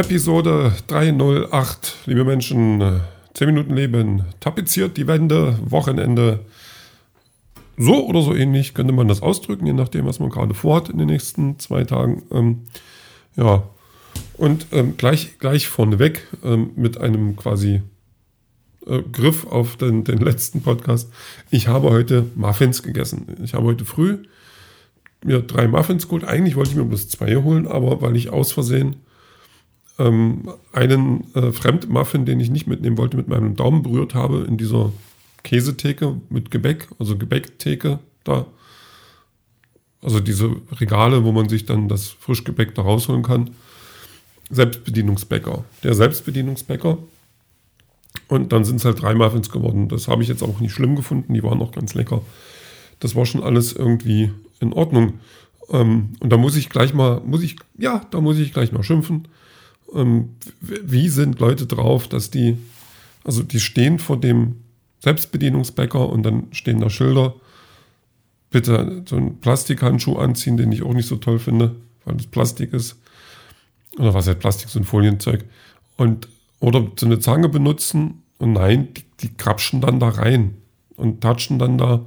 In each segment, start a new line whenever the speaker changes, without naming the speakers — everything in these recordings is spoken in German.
Episode 308, liebe Menschen, 10 Minuten Leben, tapeziert die Wände, Wochenende. So oder so ähnlich könnte man das ausdrücken, je nachdem, was man gerade vorhat in den nächsten zwei Tagen. Ähm, ja, und ähm, gleich, gleich vorneweg ähm, mit einem quasi äh, Griff auf den, den letzten Podcast. Ich habe heute Muffins gegessen. Ich habe heute früh mir drei Muffins geholt. Eigentlich wollte ich mir bloß zwei holen, aber weil ich aus Versehen ähm, einen äh, Fremdmuffin, den ich nicht mitnehmen wollte, mit meinem Daumen berührt habe in dieser Käsetheke mit Gebäck, also Gebäcktheke da. Also diese Regale, wo man sich dann das Frischgebäck da rausholen kann. Selbstbedienungsbäcker. Der Selbstbedienungsbäcker. Und dann sind es halt drei Muffins geworden. Das habe ich jetzt auch nicht schlimm gefunden. Die waren auch ganz lecker. Das war schon alles irgendwie in Ordnung. Ähm, und da muss ich gleich mal, muss ich, ja, da muss ich gleich mal schimpfen. Ähm, wie sind Leute drauf, dass die, also die stehen vor dem Selbstbedienungsbäcker und dann stehen da Schilder. Bitte so einen Plastikhandschuh anziehen, den ich auch nicht so toll finde, weil das Plastik ist. Oder was halt Plastik, so ein Folienzeug. Und, oder so eine Zange benutzen und nein, die, die krapschen dann da rein und touchen dann da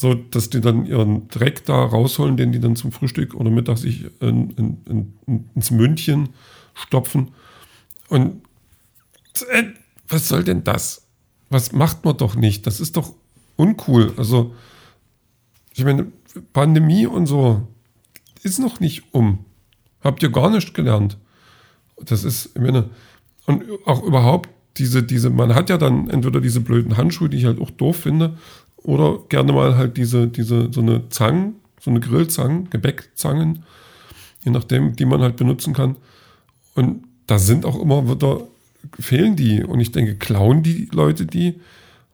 so dass die dann ihren Dreck da rausholen, den die dann zum Frühstück oder Mittag sich in, in, in, ins Mündchen stopfen. Und äh, was soll denn das? Was macht man doch nicht? Das ist doch uncool. Also, ich meine, Pandemie und so ist noch nicht um. Habt ihr gar nicht gelernt. Das ist, ich meine, und auch überhaupt diese, diese, man hat ja dann entweder diese blöden Handschuhe, die ich halt auch doof finde, oder gerne mal halt diese, diese, so eine Zangen, so eine Grillzangen, Gebäckzangen, je nachdem, die man halt benutzen kann. Und da sind auch immer wieder, fehlen die. Und ich denke, klauen die Leute die?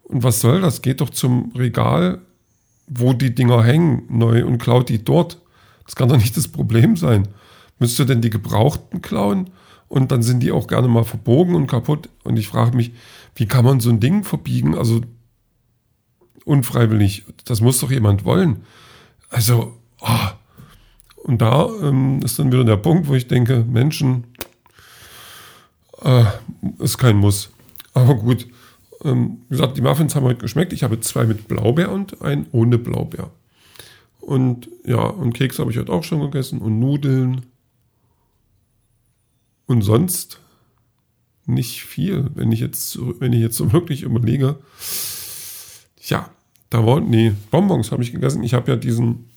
Und was soll das? Geht doch zum Regal, wo die Dinger hängen, neu und klaut die dort. Das kann doch nicht das Problem sein. Müsst ihr denn die Gebrauchten klauen? Und dann sind die auch gerne mal verbogen und kaputt. Und ich frage mich, wie kann man so ein Ding verbiegen? Also unfreiwillig. Das muss doch jemand wollen. Also, oh. und da ähm, ist dann wieder der Punkt, wo ich denke, Menschen äh, ist kein Muss. Aber gut, ähm, wie gesagt, die Muffins haben heute geschmeckt. Ich habe zwei mit Blaubeer und einen ohne Blaubeer. Und ja, und Keks habe ich heute auch schon gegessen und Nudeln. Und sonst nicht viel, wenn ich jetzt, wenn ich jetzt so wirklich überlege. Ja, da waren, nee, Bonbons habe ich gegessen. Ich habe ja diesen,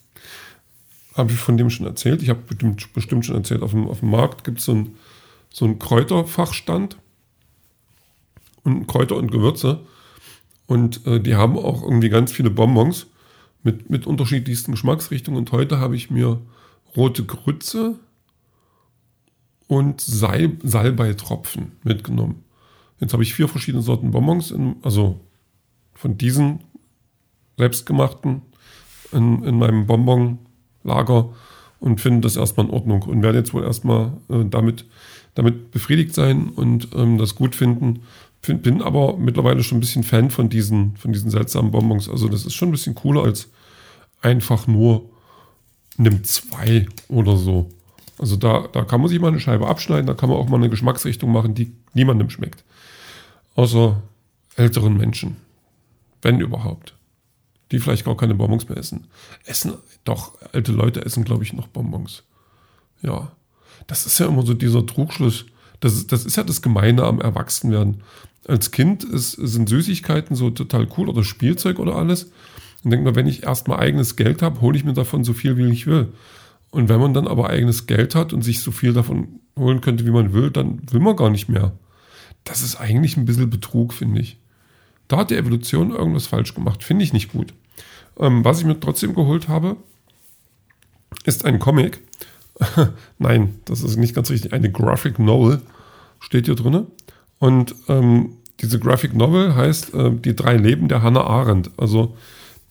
habe ich von dem schon erzählt. Ich habe bestimmt, bestimmt schon erzählt, auf dem, auf dem Markt gibt so es ein, so einen Kräuterfachstand und Kräuter und Gewürze. Und äh, die haben auch irgendwie ganz viele Bonbons mit, mit unterschiedlichsten Geschmacksrichtungen. Und heute habe ich mir rote Grütze und Sal Salbeitropfen mitgenommen. Jetzt habe ich vier verschiedene Sorten Bonbons, in, also von diesen selbstgemachten in, in meinem Bonbonlager und finde das erstmal in Ordnung und werde jetzt wohl erstmal äh, damit, damit befriedigt sein und ähm, das gut finden. Find, bin aber mittlerweile schon ein bisschen Fan von diesen, von diesen seltsamen Bonbons. Also das ist schon ein bisschen cooler als einfach nur nimm zwei oder so. Also da, da kann man sich mal eine Scheibe abschneiden, da kann man auch mal eine Geschmacksrichtung machen, die niemandem schmeckt. Außer älteren Menschen. Wenn überhaupt die vielleicht gar keine Bonbons mehr essen. Essen, doch, alte Leute essen, glaube ich, noch Bonbons. Ja. Das ist ja immer so dieser Trugschluss. Das ist, das ist ja das Gemeine am Erwachsenwerden. Als Kind ist, sind Süßigkeiten so total cool oder Spielzeug oder alles. Und denkt man, wenn ich erstmal eigenes Geld habe, hole ich mir davon so viel, wie ich will. Und wenn man dann aber eigenes Geld hat und sich so viel davon holen könnte, wie man will, dann will man gar nicht mehr. Das ist eigentlich ein bisschen Betrug, finde ich. Da hat die Evolution irgendwas falsch gemacht. Finde ich nicht gut. Ähm, was ich mir trotzdem geholt habe, ist ein Comic. Nein, das ist nicht ganz richtig. Eine Graphic Novel steht hier drin. Und ähm, diese Graphic Novel heißt äh, Die drei Leben der Hannah Arendt. Also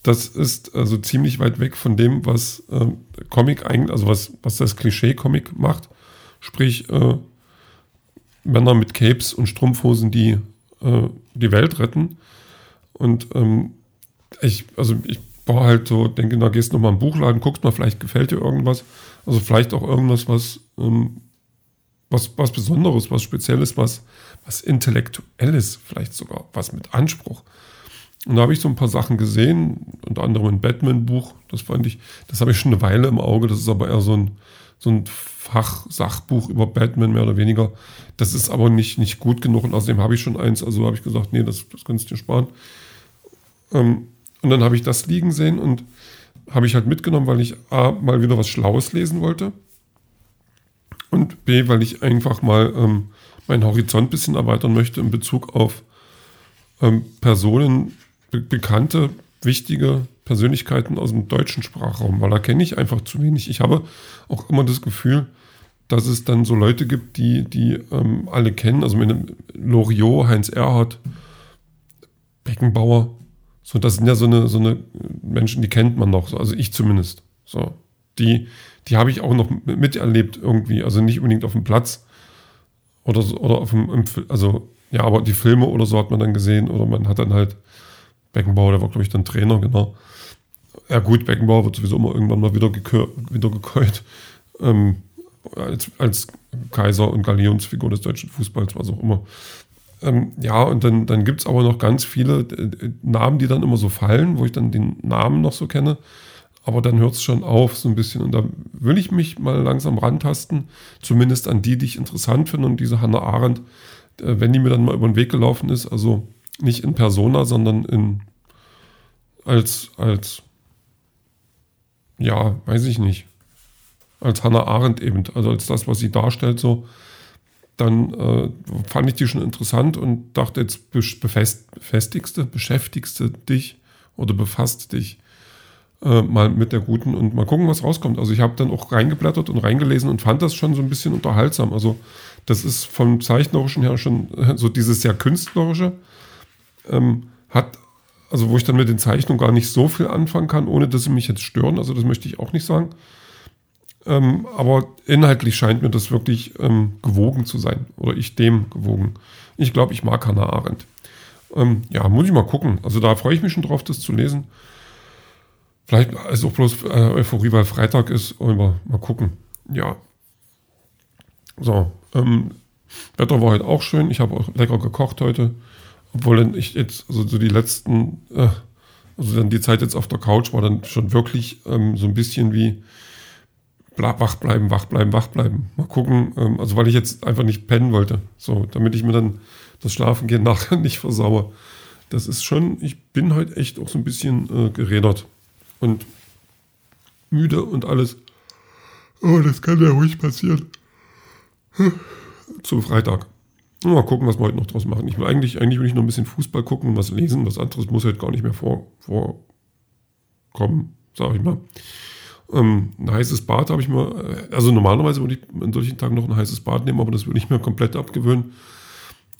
das ist also ziemlich weit weg von dem, was äh, Comic eigentlich, also was, was das Klischee-Comic macht. Sprich, äh, Männer mit Capes und Strumpfhosen, die äh, die Welt retten. Und ähm, ich, also ich war halt so, denke, da gehst du nochmal im Buchladen, guckst mal, vielleicht gefällt dir irgendwas. Also vielleicht auch irgendwas, was ähm, was, was Besonderes, was Spezielles, was, was Intellektuelles, vielleicht sogar was mit Anspruch. Und da habe ich so ein paar Sachen gesehen, unter anderem ein Batman-Buch. Das fand ich, das habe ich schon eine Weile im Auge. Das ist aber eher so ein, so ein Fachsachbuch über Batman, mehr oder weniger. Das ist aber nicht, nicht gut genug. Und außerdem habe ich schon eins. Also habe ich gesagt, nee, das, das kannst du dir sparen. Ähm, und dann habe ich das liegen sehen und habe ich halt mitgenommen, weil ich A, mal wieder was Schlaues lesen wollte. Und B, weil ich einfach mal ähm, meinen Horizont ein bisschen erweitern möchte in Bezug auf ähm, Personen, be bekannte, wichtige Persönlichkeiten aus dem deutschen Sprachraum, weil da kenne ich einfach zu wenig. Ich habe auch immer das Gefühl, dass es dann so Leute gibt, die, die ähm, alle kennen, also mit Loriot, Heinz Erhardt, Beckenbauer, so, das sind ja so eine, so eine Menschen, die kennt man noch, also ich zumindest. So, die, die habe ich auch noch miterlebt irgendwie, also nicht unbedingt auf dem Platz oder, oder auf dem, also ja, aber die Filme oder so hat man dann gesehen oder man hat dann halt Beckenbauer, der war glaube ich dann Trainer, genau. Ja gut, Beckenbauer wird sowieso immer irgendwann mal wieder, gekör, wieder gekäut. Ähm, als, als Kaiser und Galionsfigur des deutschen Fußballs, was auch immer. Ähm, ja, und dann, dann gibt es aber noch ganz viele äh, Namen, die dann immer so fallen, wo ich dann den Namen noch so kenne. Aber dann hört es schon auf, so ein bisschen. Und da will ich mich mal langsam rantasten, zumindest an die, die ich interessant finde. Und diese Hannah Arendt, äh, wenn die mir dann mal über den Weg gelaufen ist, also nicht in Persona, sondern in als, als, ja, weiß ich nicht, als Hannah Arendt eben, also als das, was sie darstellt, so, dann äh, fand ich die schon interessant und dachte, jetzt befest, befestigste, beschäftigste dich oder befasst dich äh, mal mit der guten und mal gucken, was rauskommt. Also ich habe dann auch reingeblättert und reingelesen und fand das schon so ein bisschen unterhaltsam. Also das ist vom Zeichnerischen her schon so dieses sehr Künstlerische. Ähm, hat, also wo ich dann mit den Zeichnungen gar nicht so viel anfangen kann, ohne dass sie mich jetzt stören. Also das möchte ich auch nicht sagen. Ähm, aber inhaltlich scheint mir das wirklich ähm, gewogen zu sein. Oder ich dem gewogen. Ich glaube, ich mag Hannah Arendt. Ähm, ja, muss ich mal gucken. Also da freue ich mich schon drauf, das zu lesen. Vielleicht ist auch bloß äh, Euphorie, weil Freitag ist. Aber mal gucken. Ja. So. Ähm, Wetter war heute auch schön. Ich habe auch lecker gekocht heute. Obwohl ich jetzt, also so die letzten, äh, also dann die Zeit jetzt auf der Couch war dann schon wirklich ähm, so ein bisschen wie wach bleiben, wach bleiben, wach bleiben. Mal gucken, ähm, also weil ich jetzt einfach nicht pennen wollte, so, damit ich mir dann das Schlafengehen nachher nicht versauere. Das ist schon, ich bin heute echt auch so ein bisschen äh, gerädert und müde und alles. Oh, das kann ja ruhig passieren. Zum Freitag. Mal gucken, was wir heute noch draus machen. Ich will eigentlich, eigentlich will ich noch ein bisschen Fußball gucken und was lesen. Was anderes muss halt gar nicht mehr vor, vorkommen, sag ich mal. Ähm, ein heißes Bad habe ich mir, also normalerweise würde ich an solchen Tagen noch ein heißes Bad nehmen, aber das würde ich mir komplett abgewöhnen.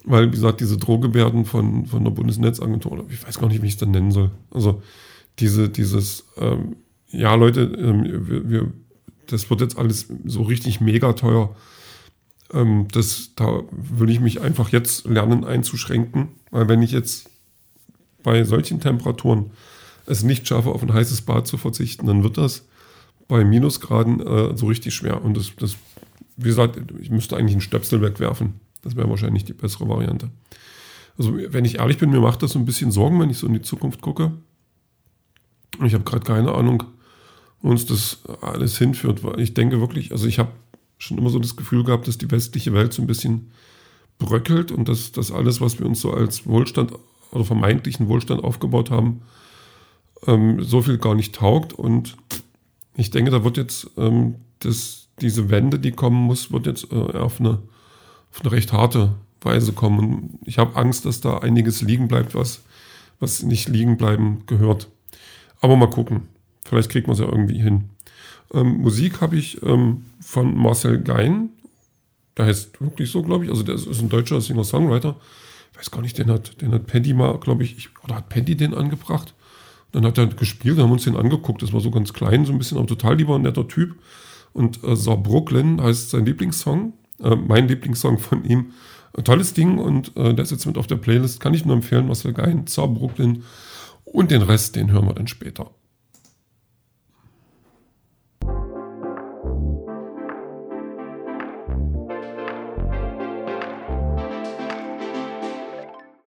Weil, wie gesagt, diese Drohgebärden von, von der Bundesnetzagentur, ich weiß gar nicht, wie ich es dann nennen soll. Also diese, dieses, ähm, ja Leute, ähm, wir, wir, das wird jetzt alles so richtig mega teuer. Ähm, das, da würde ich mich einfach jetzt lernen einzuschränken, weil wenn ich jetzt bei solchen Temperaturen es nicht schaffe, auf ein heißes Bad zu verzichten, dann wird das bei Minusgraden äh, so richtig schwer. Und das, das, wie gesagt, ich müsste eigentlich einen Stöpsel wegwerfen. Das wäre wahrscheinlich die bessere Variante. Also, wenn ich ehrlich bin, mir macht das so ein bisschen Sorgen, wenn ich so in die Zukunft gucke. Ich habe gerade keine Ahnung, wo uns das alles hinführt, weil ich denke wirklich, also ich habe schon immer so das Gefühl gehabt, dass die westliche Welt so ein bisschen bröckelt und dass das alles, was wir uns so als Wohlstand oder vermeintlichen Wohlstand aufgebaut haben, ähm, so viel gar nicht taugt und ich denke, da wird jetzt ähm, das, diese Wende, die kommen muss, wird jetzt äh, auf, eine, auf eine recht harte Weise kommen. Und ich habe Angst, dass da einiges liegen bleibt, was, was nicht liegen bleiben gehört. Aber mal gucken. Vielleicht kriegt man es ja irgendwie hin. Ähm, Musik habe ich ähm, von Marcel Gein. Der heißt wirklich so, glaube ich. Also der ist, ist ein deutscher Singer-Songwriter. Ich weiß gar nicht, den hat, den hat Paddy mal, glaube ich, ich, oder hat Paddy den angebracht? Dann hat er gespielt, haben uns den angeguckt. Das war so ganz klein, so ein bisschen, aber total lieber netter Typ. Und äh, Brooklyn heißt sein Lieblingssong, äh, mein Lieblingssong von ihm. Ein tolles Ding und äh, der ist jetzt mit auf der Playlist. Kann ich nur empfehlen, Marcel Gein, Brooklyn. Und den Rest, den hören wir dann später.